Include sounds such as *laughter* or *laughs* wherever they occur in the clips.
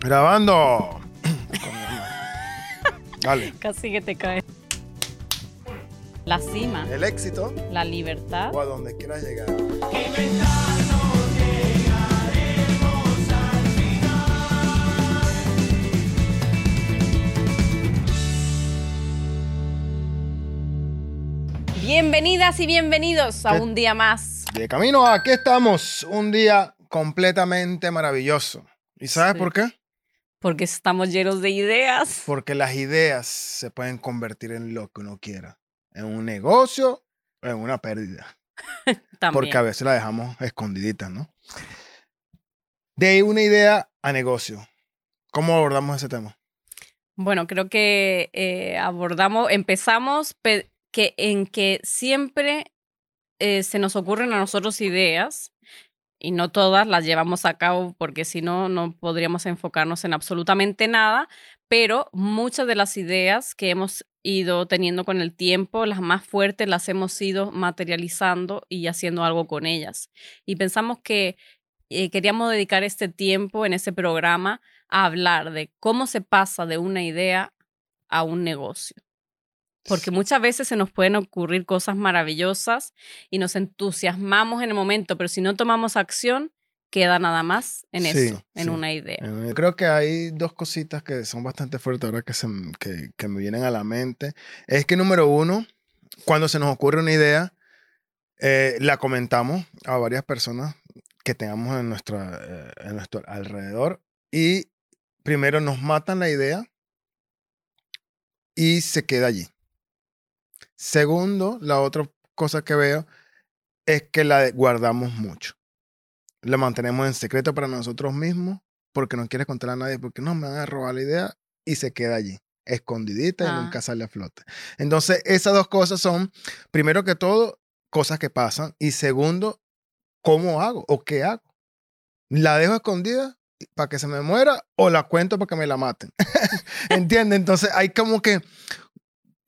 Grabando. *coughs* Dale. Casi que te cae. La cima, El éxito la libertad. o a donde quieras llegar. Bienvenidas y bienvenidos a un día más. De camino, aquí estamos. Un día completamente maravilloso. ¿Y sabes Sí. por qué? Porque estamos llenos de ideas. Porque las ideas se pueden convertir en lo que uno quiera. En un negocio o en una pérdida. *laughs* También. Porque a veces la dejamos escondidita, ¿no? De ahí una idea a negocio. ¿Cómo abordamos ese tema? Bueno, creo que eh, abordamos, empezamos pe- que en que siempre eh, se nos ocurren a nosotros ideas y no todas las llevamos a cabo porque si no, no podríamos enfocarnos en absolutamente nada, pero muchas de las ideas que hemos ido teniendo con el tiempo, las más fuertes, las hemos ido materializando y haciendo algo con ellas. Y pensamos que eh, queríamos dedicar este tiempo en ese programa a hablar de cómo se pasa de una idea a un negocio. Porque muchas veces se nos pueden ocurrir cosas maravillosas y nos entusiasmamos en el momento, pero si no tomamos acción, queda nada más en Sí, eso, en sí. una idea. Eh, Creo que hay dos cositas que son bastante fuertes ahora que, se, que, que me vienen a la mente. Es que número uno, cuando se nos ocurre una idea, eh, la comentamos a varias personas que tengamos en, nuestra, eh, en nuestro alrededor y primero nos matan la idea y se queda allí. Segundo, la otra cosa que veo es que la guardamos mucho. La mantenemos en secreto para nosotros mismos porque no quieres contar a nadie porque no me van a robar la idea y se queda allí, escondidita y Ah. nunca sale a flote. Entonces, esas dos cosas son, primero que todo, cosas que pasan y segundo, ¿cómo hago o qué hago? ¿La dejo escondida para que se me muera o la cuento para que me la maten? *laughs* ¿Entiendes? Entonces, hay como que,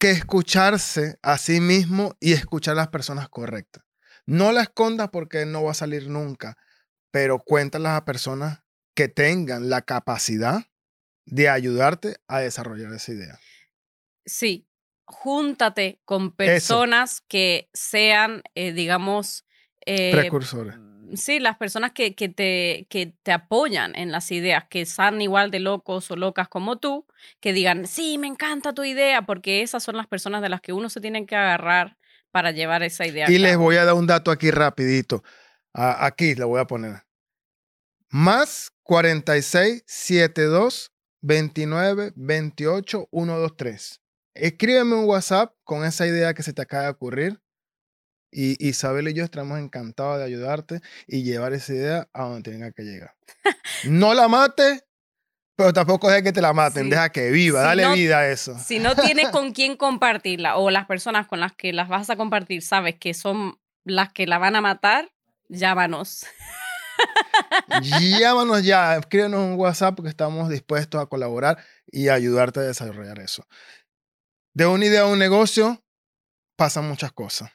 que escucharse a sí mismo y escuchar a las personas correctas. No la escondas porque no va a salir nunca, pero cuéntalas a personas que tengan la capacidad de ayudarte a desarrollar esa idea. Sí, júntate con personas que sean, eh, digamos, eh, Precursores. Sí, las personas que, que, te, que te apoyan en las ideas, que están igual de locos o locas como tú, que digan, sí, me encanta tu idea, porque esas son las personas de las que uno se tiene que agarrar para llevar esa idea. Y les voy a dar un dato aquí rapidito. A- aquí le voy a poner. Más 46 72 29 28 123. Escríbeme un WhatsApp con esa idea que se te acaba de ocurrir. Y Isabel y yo estamos encantados de ayudarte y llevar esa idea a donde tenga que llegar. No la mates, pero tampoco deja que te la maten. Sí. Deja que viva. Si Dale no- vida a eso. Si no tienes *laughs* con quién compartirla o las personas con las que las vas a compartir sabes que son las que la van a matar, llámanos. Llámanos *laughs* ya, escríbenos un WhatsApp porque estamos dispuestos a colaborar y ayudarte a desarrollar eso. De una idea a un negocio pasan muchas cosas.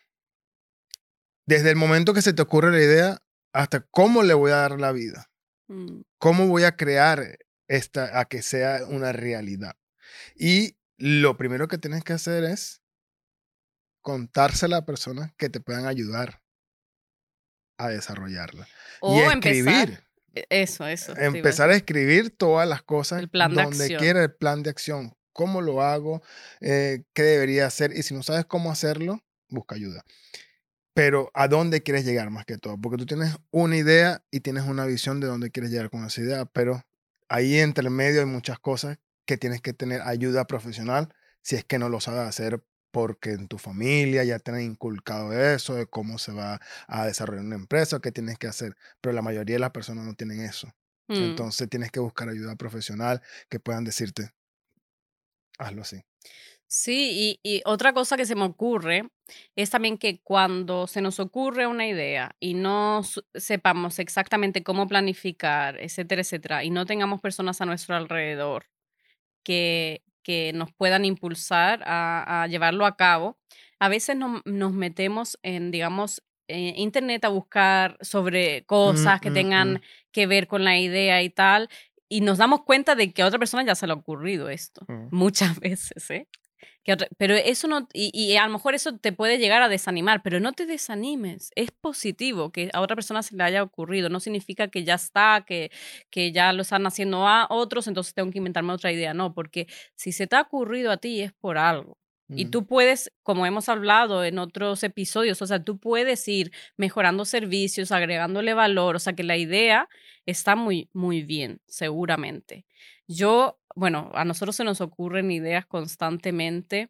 Desde el momento que se te ocurre la idea hasta cómo le voy a dar la vida, Mm, cómo voy a crear esta a que sea una realidad. Y lo primero que tienes que hacer es contársela a personas que te puedan ayudar a desarrollarla. O y empezar. escribir. e- Eso, eso. empezar a escribir todas las cosas El plan de donde quiera el plan de acción, cómo lo hago, eh, qué debería hacer y si no sabes cómo hacerlo, busca ayuda. Pero a dónde quieres llegar más que todo, porque tú tienes una idea y tienes una visión de dónde quieres llegar con esa idea, pero ahí entre medio hay muchas cosas que tienes que tener ayuda profesional si es que no lo sabes hacer porque en tu familia ya te han inculcado eso, de cómo se va a desarrollar una empresa, qué tienes que hacer, pero la mayoría de las personas no tienen eso. Mm. Entonces tienes que buscar ayuda profesional que puedan decirte, hazlo así. Sí, y, y otra cosa que se me ocurre es también que cuando se nos ocurre una idea y no sepamos exactamente cómo planificar, etcétera, etcétera, y no tengamos personas a nuestro alrededor que, que nos puedan impulsar a, a llevarlo a cabo, a veces no- nos metemos en, digamos, eh, internet a buscar sobre cosas que mm, tengan mm. que ver con la idea y tal. y nos damos cuenta de que a otra persona ya se le ha ocurrido esto, Mm. muchas *laughs* veces, ¿eh? Que pero eso no, y, y a lo mejor eso te puede llegar a desanimar, pero no te desanimes, es positivo que a otra persona se le haya ocurrido, no significa que ya está, que, que ya lo están haciendo a otros, entonces tengo que inventarme otra idea, no, porque si se te ha ocurrido a ti es por algo. Y tú puedes, como hemos hablado en otros episodios, o sea, tú puedes ir mejorando servicios, agregándole valor, o sea, que la idea está muy, muy bien, seguramente. Yo, bueno, a nosotros se nos ocurren ideas constantemente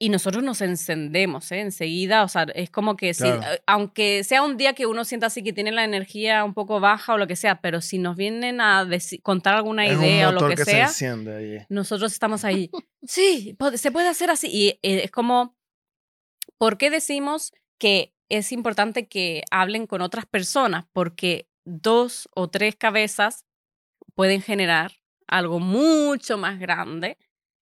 y nosotros nos encendemos, ¿eh? Enseguida, o sea, es como que si, Claro. eh, aunque sea un día que uno sienta así que tiene la energía un poco baja o lo que sea, pero si nos vienen a contar alguna es idea o lo que, que, sea, se ahí. nosotros estamos ahí. *laughs* Sí, se puede hacer así. Y eh, es como, ¿por qué decimos que es importante que hablen con otras personas? Porque dos o tres cabezas pueden generar algo mucho más grande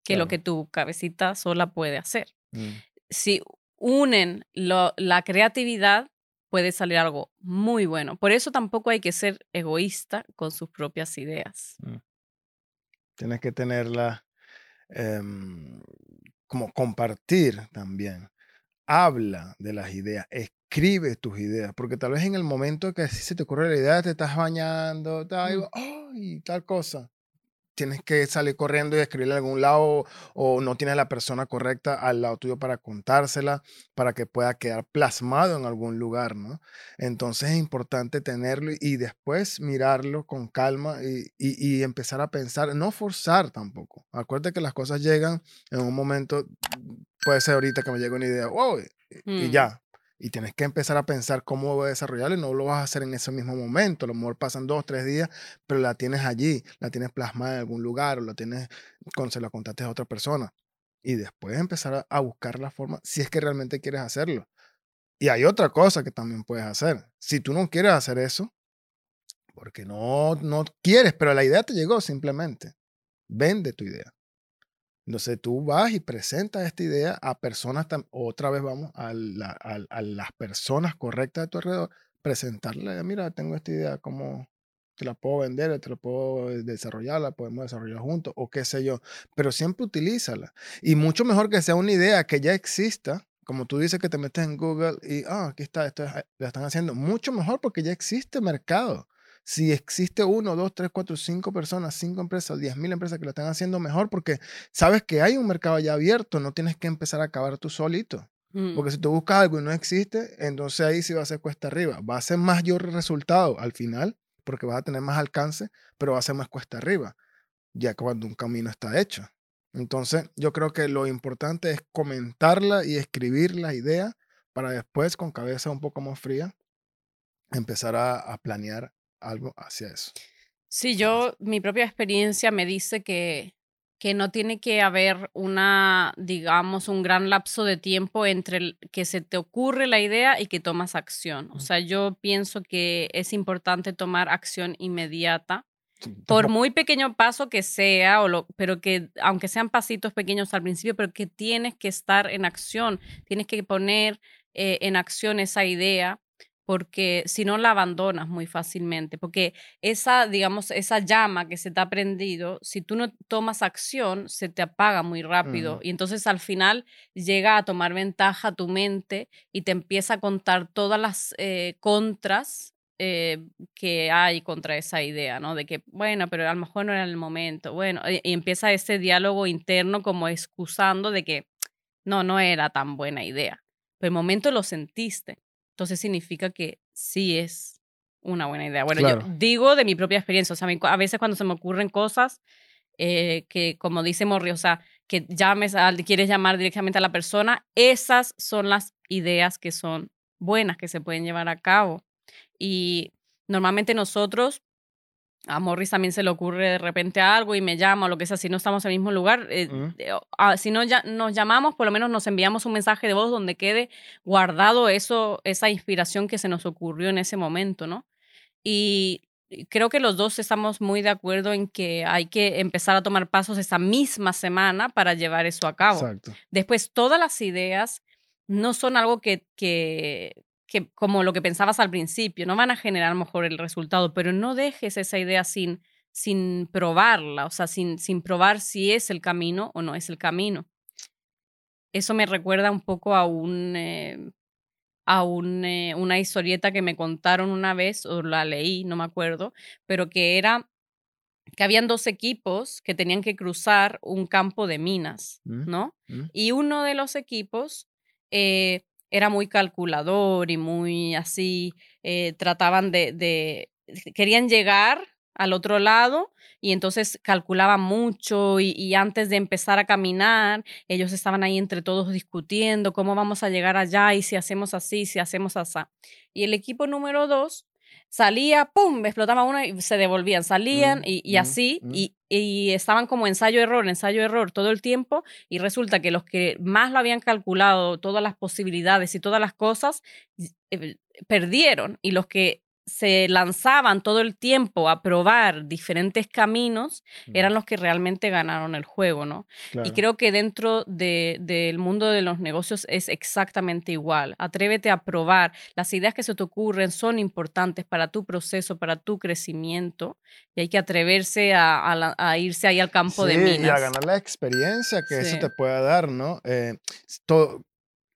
que lo que tu cabecita sola puede hacer. Mm. Si unen lo- la creatividad, puede salir algo muy bueno. Por eso tampoco hay que ser egoísta con sus propias ideas. Tienes que tenerla em, como compartir también. Habla de las ideas, escribe tus ideas, porque tal vez en el momento que así se te ocurre la idea, te estás bañando, Mm. ¡ay! tal cosa. Tienes que salir corriendo y escribirle a algún lado o no tienes la persona correcta al lado tuyo para contársela, para que pueda quedar plasmado en algún lugar, ¿no? Entonces es importante tenerlo y- después mirarlo con calma y, y- y empezar a pensar, no forzar tampoco. Acuérdate que las cosas llegan en un momento, puede ser ahorita que me llegue una idea, wow, y, y Mm. ya. Y tienes que empezar a pensar cómo voy a desarrollarlo y no lo vas a hacer en ese mismo momento. A lo mejor pasan dos, tres días, pero la tienes allí, la tienes plasmada en algún lugar o la tienes cuando se la contaste a otra persona. Y después empezar a, a buscar la forma, si es que realmente quieres hacerlo. Y hay otra cosa que también puedes hacer. Si tú no quieres hacer eso, porque no, no quieres, pero la idea te llegó simplemente, vende tu idea. Entonces tú vas y presentas esta idea a personas, otra vez vamos a, la- a- a las personas correctas de tu alrededor, presentarle, mira, tengo esta idea, ¿cómo te la puedo vender? ¿Te la puedo desarrollar? ¿La podemos desarrollar juntos? O qué sé yo. Pero siempre utilízala. Y mucho mejor que sea una idea que ya exista, como tú dices que te metes en Google y, ah, aquí está, esto es- la están haciendo. Mucho mejor porque ya existe mercado. Si existe uno, dos, tres, cuatro, cinco personas, cinco empresas, diez mil empresas que lo están haciendo mejor, porque sabes que hay un mercado ya abierto, no tienes que empezar a acabar tú solito. Mm. Porque si tú buscas algo y no existe, entonces ahí sí va a ser cuesta arriba. Va a ser mayor resultado al final, porque vas a tener más alcance, pero va a ser más cuesta arriba, ya cuando un camino está hecho. Entonces, yo creo que lo importante es comentarla y escribir las ideas para después, con cabeza un poco más fría, empezar a, a planear algo hacia eso. Sí, yo, mi propia experiencia me dice que, que no tiene que haber una, digamos, un gran lapso de tiempo entre el que se te ocurre la idea y que tomas acción. O sea, yo pienso que es importante tomar acción inmediata, por muy pequeño paso que sea, o lo, pero que aunque sean pasitos pequeños al principio, pero que tienes que estar en acción, tienes que poner eh, en acción esa idea, porque si no la abandonas muy fácilmente, porque esa, digamos, esa llama que se te ha prendido, si tú no tomas acción, se te apaga muy rápido y entonces al final llega a tomar ventaja tu mente y te empieza a contar todas las eh, contras eh, que hay contra esa idea, ¿no? De que, bueno, pero a lo mejor no era el momento, bueno, y, y empieza ese diálogo interno como excusando de que no, no era tan buena idea, pero el momento lo sentiste, entonces significa que sí es una buena idea. Bueno, yo digo de mi propia experiencia, o sea, a veces cuando se me ocurren cosas eh, que, como dice Morri, o sea, que llames, a, quieres llamar directamente a la persona, esas son las ideas que son buenas, que se pueden llevar a cabo. Y normalmente nosotros, a Morris también se le ocurre de repente algo y me llama o lo que sea, si no estamos en el mismo lugar, eh, eh, ah, si no ya nos llamamos, por lo menos nos enviamos un mensaje de voz donde quede guardado eso, esa inspiración que se nos ocurrió en ese momento, ¿no? Y y creo que los dos estamos muy de acuerdo en que hay que empezar a tomar pasos esa misma semana para llevar eso a cabo. Exacto. Después, todas las ideas no son algo que, que, que, como lo que pensabas al principio, no van a generar mejor el resultado, pero no dejes esa idea sin, sin probarla, o sea, sin, sin probar si es el camino o no es el camino. Eso me recuerda un poco a un... Eh, a un, eh, una historieta que me contaron una vez, o la leí, no me acuerdo, pero que era que habían dos equipos que tenían que cruzar un campo de minas, Mm, ¿no? mm. Y uno de los equipos eh, era muy calculador y muy así, eh, trataban de, querían llegar al otro lado y entonces calculaban mucho y, y antes de empezar a caminar, ellos estaban ahí entre todos discutiendo cómo vamos a llegar allá y si hacemos así, si hacemos así. Y el equipo número dos salía, ¡pum!, explotaba una y se devolvían, salían Mm, y, y mm, así, mm. y, y estaban como ensayo-error, ensayo-error todo el tiempo, y resulta que los que más lo habían calculado, todas las posibilidades y todas las cosas, eh, perdieron, y los que se lanzaban todo el tiempo a probar diferentes caminos eran los que realmente ganaron el juego, ¿no? Y creo que dentro de- del mundo de los negocios es exactamente igual. Atrévete a probar. Las ideas que se te ocurren son importantes para tu proceso, para tu crecimiento, y hay que atreverse a, a a irse ahí al campo de Sí, minas. y a ganar la experiencia que eso te pueda dar, ¿no? Eh, todo,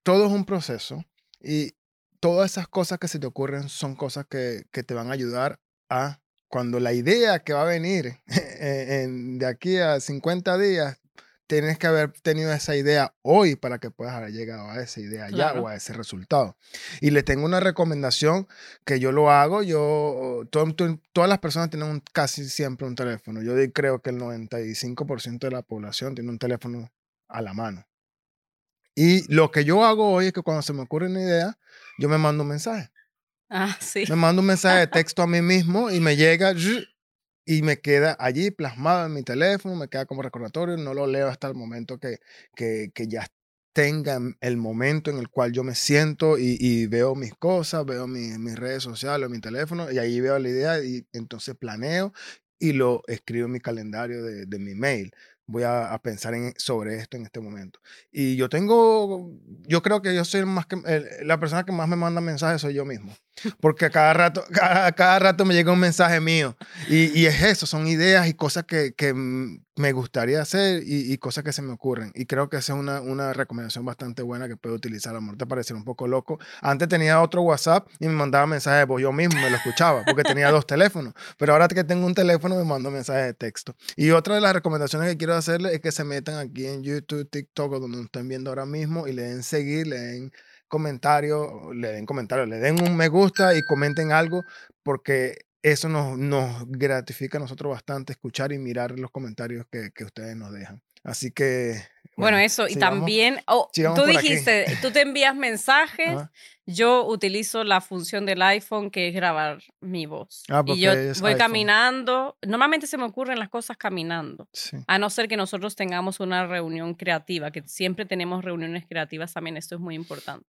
todo es un proceso y todas esas cosas que se te ocurren son cosas que, que te van a ayudar a cuando la idea que va a venir *laughs* en- de aquí a 50 días, tienes que haber tenido esa idea hoy para que puedas haber llegado a esa idea ya o a ese resultado. Y le tengo una recomendación que yo lo hago, yo, todo- todas las personas tienen un- casi siempre un teléfono. Yo creo que el 95% de la población tiene un teléfono a la mano. Y lo que yo hago hoy es que cuando se me ocurre una idea, yo me mando un mensaje. Ah, *laughs* sí. Me mando un mensaje de *laughs* texto a mí mismo y me llega y me queda allí plasmado en mi teléfono, me queda como recordatorio, no lo leo hasta el momento que, que, que ya tenga el momento en el cual yo me siento y, y veo mis cosas, veo mi- mis redes sociales, mi teléfono, y ahí veo la idea y entonces planeo y lo escribo en mi calendario de, de mi mail. Voy a, a pensar en, sobre esto en este momento. Y yo tengo, yo creo que yo soy más que, el- la persona que más me manda mensajes soy yo mismo. Porque a cada rato, *laughs* cada, cada rato me llega un mensaje mío. Y, y es eso, son ideas y cosas que, que me gustaría hacer y, y cosas que se me ocurren. Y creo que esa es una, una recomendación bastante buena que puedo utilizar. A lo parecerá un poco loco. Antes tenía otro WhatsApp y me mandaba mensajes de voz yo mismo, me lo escuchaba, porque tenía dos teléfonos. Pero ahora que tengo un teléfono, me mando mensajes de texto. Y otra de las recomendaciones que quiero hacerles es que se metan aquí en YouTube, TikTok, o donde nos estén viendo ahora mismo, y le den seguir, le den comentarios, le den comentarios, le den un me gusta y comenten algo, porque eso nos, nos gratifica a nosotros bastante escuchar y mirar los comentarios que, que ustedes nos dejan. Así que. Bueno, eso, y también, oh, tú aquí. dijiste, tú te envías mensajes, Ajá. Yo utilizo la función del iPhone que es grabar mi voz. Ah, y yo voy iPhone. caminando, normalmente se me ocurren las cosas caminando, Sí. a no ser que nosotros tengamos una reunión creativa, que siempre tenemos reuniones creativas también, esto es muy importante.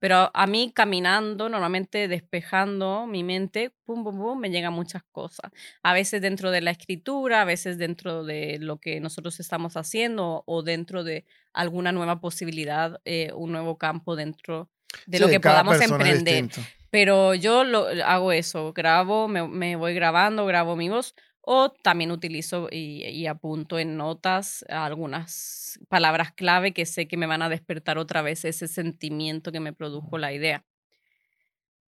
Pero a mí caminando, normalmente despejando mi mente, pum, pum, pum, me llegan muchas cosas. A veces dentro de la escritura, a veces dentro de lo que nosotros estamos haciendo o dentro de alguna nueva posibilidad, eh, un nuevo campo dentro de lo que podamos emprender. Pero yo lo, hago eso, grabo, me, me voy grabando, grabo mi voz o también utilizo y, y apunto en notas algunas palabras clave que sé que me van a despertar otra vez ese sentimiento que me produjo la idea.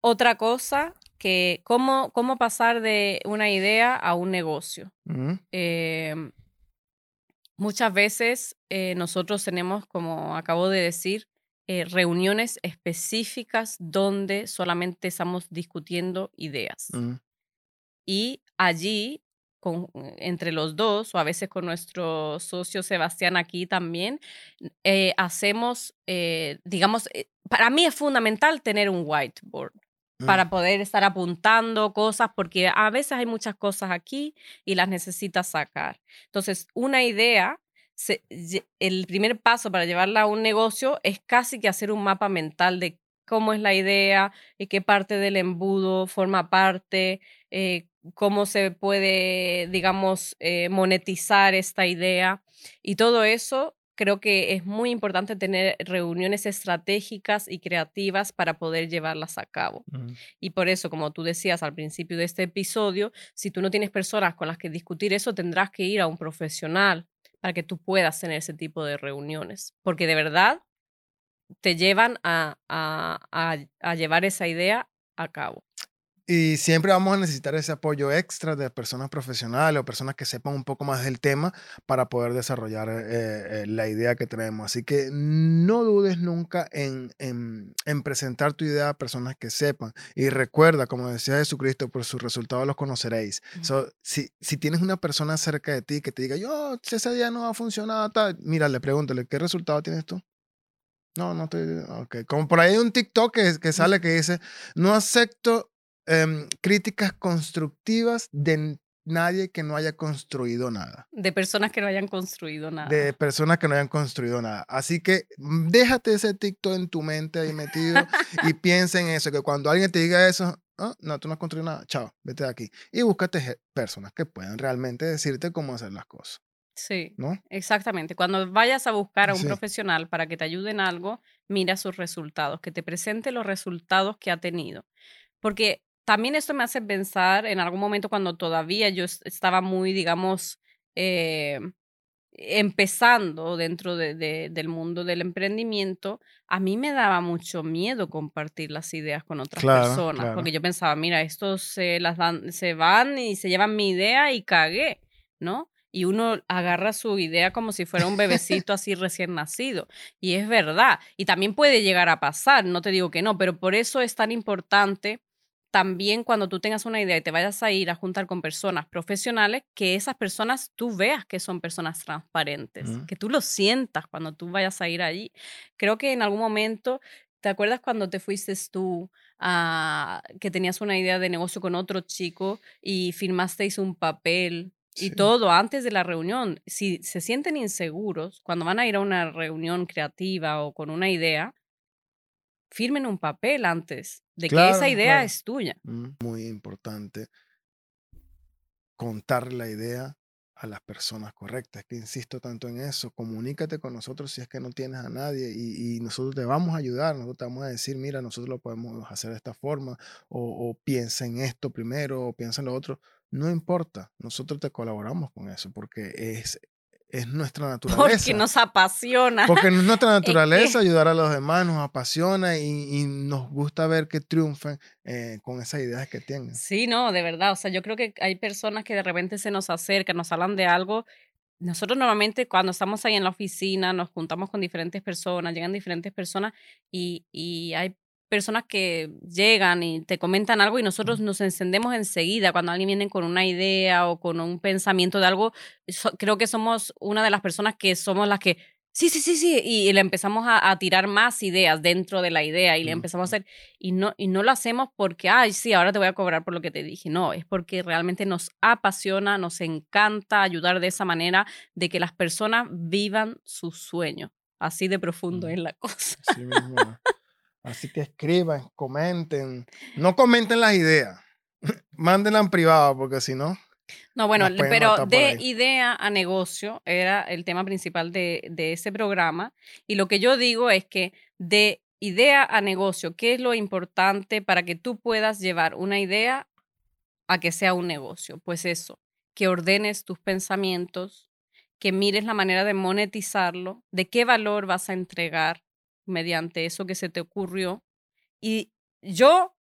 Otra cosa, que cómo, cómo pasar de una idea a un negocio. Ujú. Eh, muchas veces eh, nosotros tenemos, como acabo de decir, eh, reuniones específicas donde solamente estamos discutiendo ideas. Ujú. Y allí, con, entre los dos, o a veces con nuestro socio Sebastián aquí también, eh, hacemos, eh, digamos, eh, para mí es fundamental tener un whiteboard Mm. para poder estar apuntando cosas, porque a veces hay muchas cosas aquí y las necesitas sacar. Entonces, una idea, se- el primer paso para llevarla a un negocio es casi que hacer un mapa mental de cómo es la idea y qué parte del embudo forma parte, eh, cómo se puede, digamos, eh, monetizar esta idea. Y todo eso creo que es muy importante tener reuniones estratégicas y creativas para poder llevarlas a cabo. Y por eso, como tú decías al principio de este episodio, si tú no tienes personas con las que discutir eso, tendrás que ir a un profesional para que tú puedas tener ese tipo de reuniones. Porque de verdad te llevan a, a llevar esa idea a cabo. Y siempre vamos a necesitar ese apoyo extra de personas profesionales o personas que sepan un poco más del tema para poder desarrollar eh, eh, la idea que tenemos. Así que no dudes nunca en, en, presentar tu idea a personas que sepan. Y recuerda, como decía Jesucristo, por sus resultados los conoceréis. si, si tienes una persona cerca de ti que te diga, yo, ese día no ha funcionado, tal, mira, le pregúntale, ¿qué resultado tienes tú? No, no estoy. Ok. Como por ahí hay un TikTok que, que sale que dice: No acepto Em, críticas constructivas de nadie que no haya construido nada. De personas que no hayan construido nada. De personas que no hayan construido nada. Así que mm, déjate ese TikTok en tu mente ahí metido y *laughs* piensa en eso, que cuando alguien te diga eso, oh, no, tú no has construido nada, chao, vete de aquí. Y búscate personas que puedan realmente decirte cómo hacer las cosas. Sí, ¿no? exactamente. Cuando vayas a buscar a un profesional para que te ayude en algo, mira sus resultados, que te presente los resultados que ha tenido. Porque también esto me hace pensar en algún momento cuando todavía yo estaba muy, digamos, eh, empezando dentro de, del mundo del emprendimiento, a mí me daba mucho miedo compartir las ideas con otras personas, porque yo pensaba, mira, estos se las dan, se van y se llevan mi idea y cagué, ¿no? Y uno agarra su idea como si fuera un bebecito así recién nacido. Y es verdad. Y también puede llegar a pasar, no te digo que no, pero por eso es tan importante también cuando tú tengas una idea y te vayas a ir a juntar con personas profesionales, que esas personas tú veas que son personas transparentes, que tú lo sientas cuando tú vayas a ir allí. Creo que en algún momento, ¿te acuerdas cuando te fuiste tú a que tenías una idea de negocio con otro chico y firmasteis un papel y todo antes de la reunión? Si se sienten inseguros cuando van a ir a una reunión creativa o con una idea, firmen un papel antes de que esa idea es tuya. Mm, muy importante contar la idea a las personas correctas. Que insisto tanto en eso. Comunícate con nosotros si es que no tienes a nadie y, nosotros te vamos a ayudar. Nosotros te vamos a decir, mira, nosotros lo podemos hacer de esta forma o, o piensa en esto primero o piensa en lo otro. No importa, nosotros te colaboramos con eso porque es es nuestra naturaleza. Porque nos apasiona. Porque es nuestra *laughs* naturaleza ayudar a los demás, nos apasiona y, nos gusta ver que triunfen eh, con esas ideas que tienen. Sí, no, de verdad. O sea, yo creo que hay personas que de repente se nos acercan, nos hablan de algo. Nosotros normalmente cuando estamos ahí en la oficina nos juntamos con diferentes personas, llegan diferentes personas y, y hay personas que llegan y te comentan algo y nosotros nos encendemos enseguida cuando alguien viene con una idea o con un pensamiento de algo. creo que somos una de las personas que somos las que, sí, sí, sí, sí, y, le empezamos a, tirar más ideas dentro de la idea y le empezamos a hacer, y no, y no lo hacemos porque, ay, sí, ahora te voy a cobrar por lo que te dije. No, es porque realmente nos apasiona, nos encanta ayudar de esa manera de que las personas vivan su sueño. Así de profundo es la cosa. Así que escriban, comenten. No comenten las ideas. *laughs* Mándenla en privado, porque si no. No, bueno, pero de idea a negocio era el tema principal de, de ese programa. Y lo que yo digo es que de idea a negocio, ¿qué es lo importante para que tú puedas llevar una idea a que sea un negocio? Pues eso, que ordenes tus pensamientos, que mires la manera de monetizarlo, de qué valor vas a entregar, mediante eso que se te ocurrió. Y yo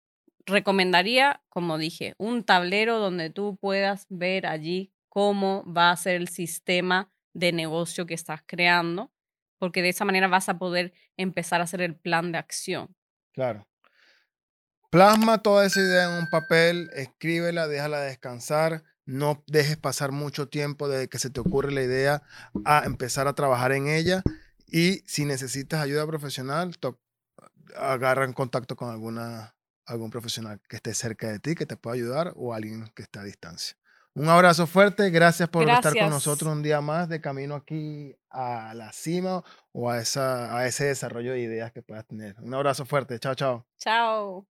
recomendaría, como dije, un tablero donde tú puedas ver allí cómo va a ser el sistema de negocio que estás creando, porque de esa manera vas a poder empezar a hacer el plan de acción. Claro. Plasma toda esa idea en un papel, escríbela, déjala descansar, no dejes pasar mucho tiempo desde que se te ocurre la idea a empezar a trabajar en ella y si necesitas ayuda profesional, agarra en contacto con alguna, algún profesional que esté cerca de ti, que te pueda ayudar o alguien que esté a distancia. Un abrazo fuerte, gracias por estar con nosotros un día más de camino aquí a la cima o a, esa, a ese desarrollo de ideas que puedas tener. Un abrazo fuerte, chao, chao. Chao.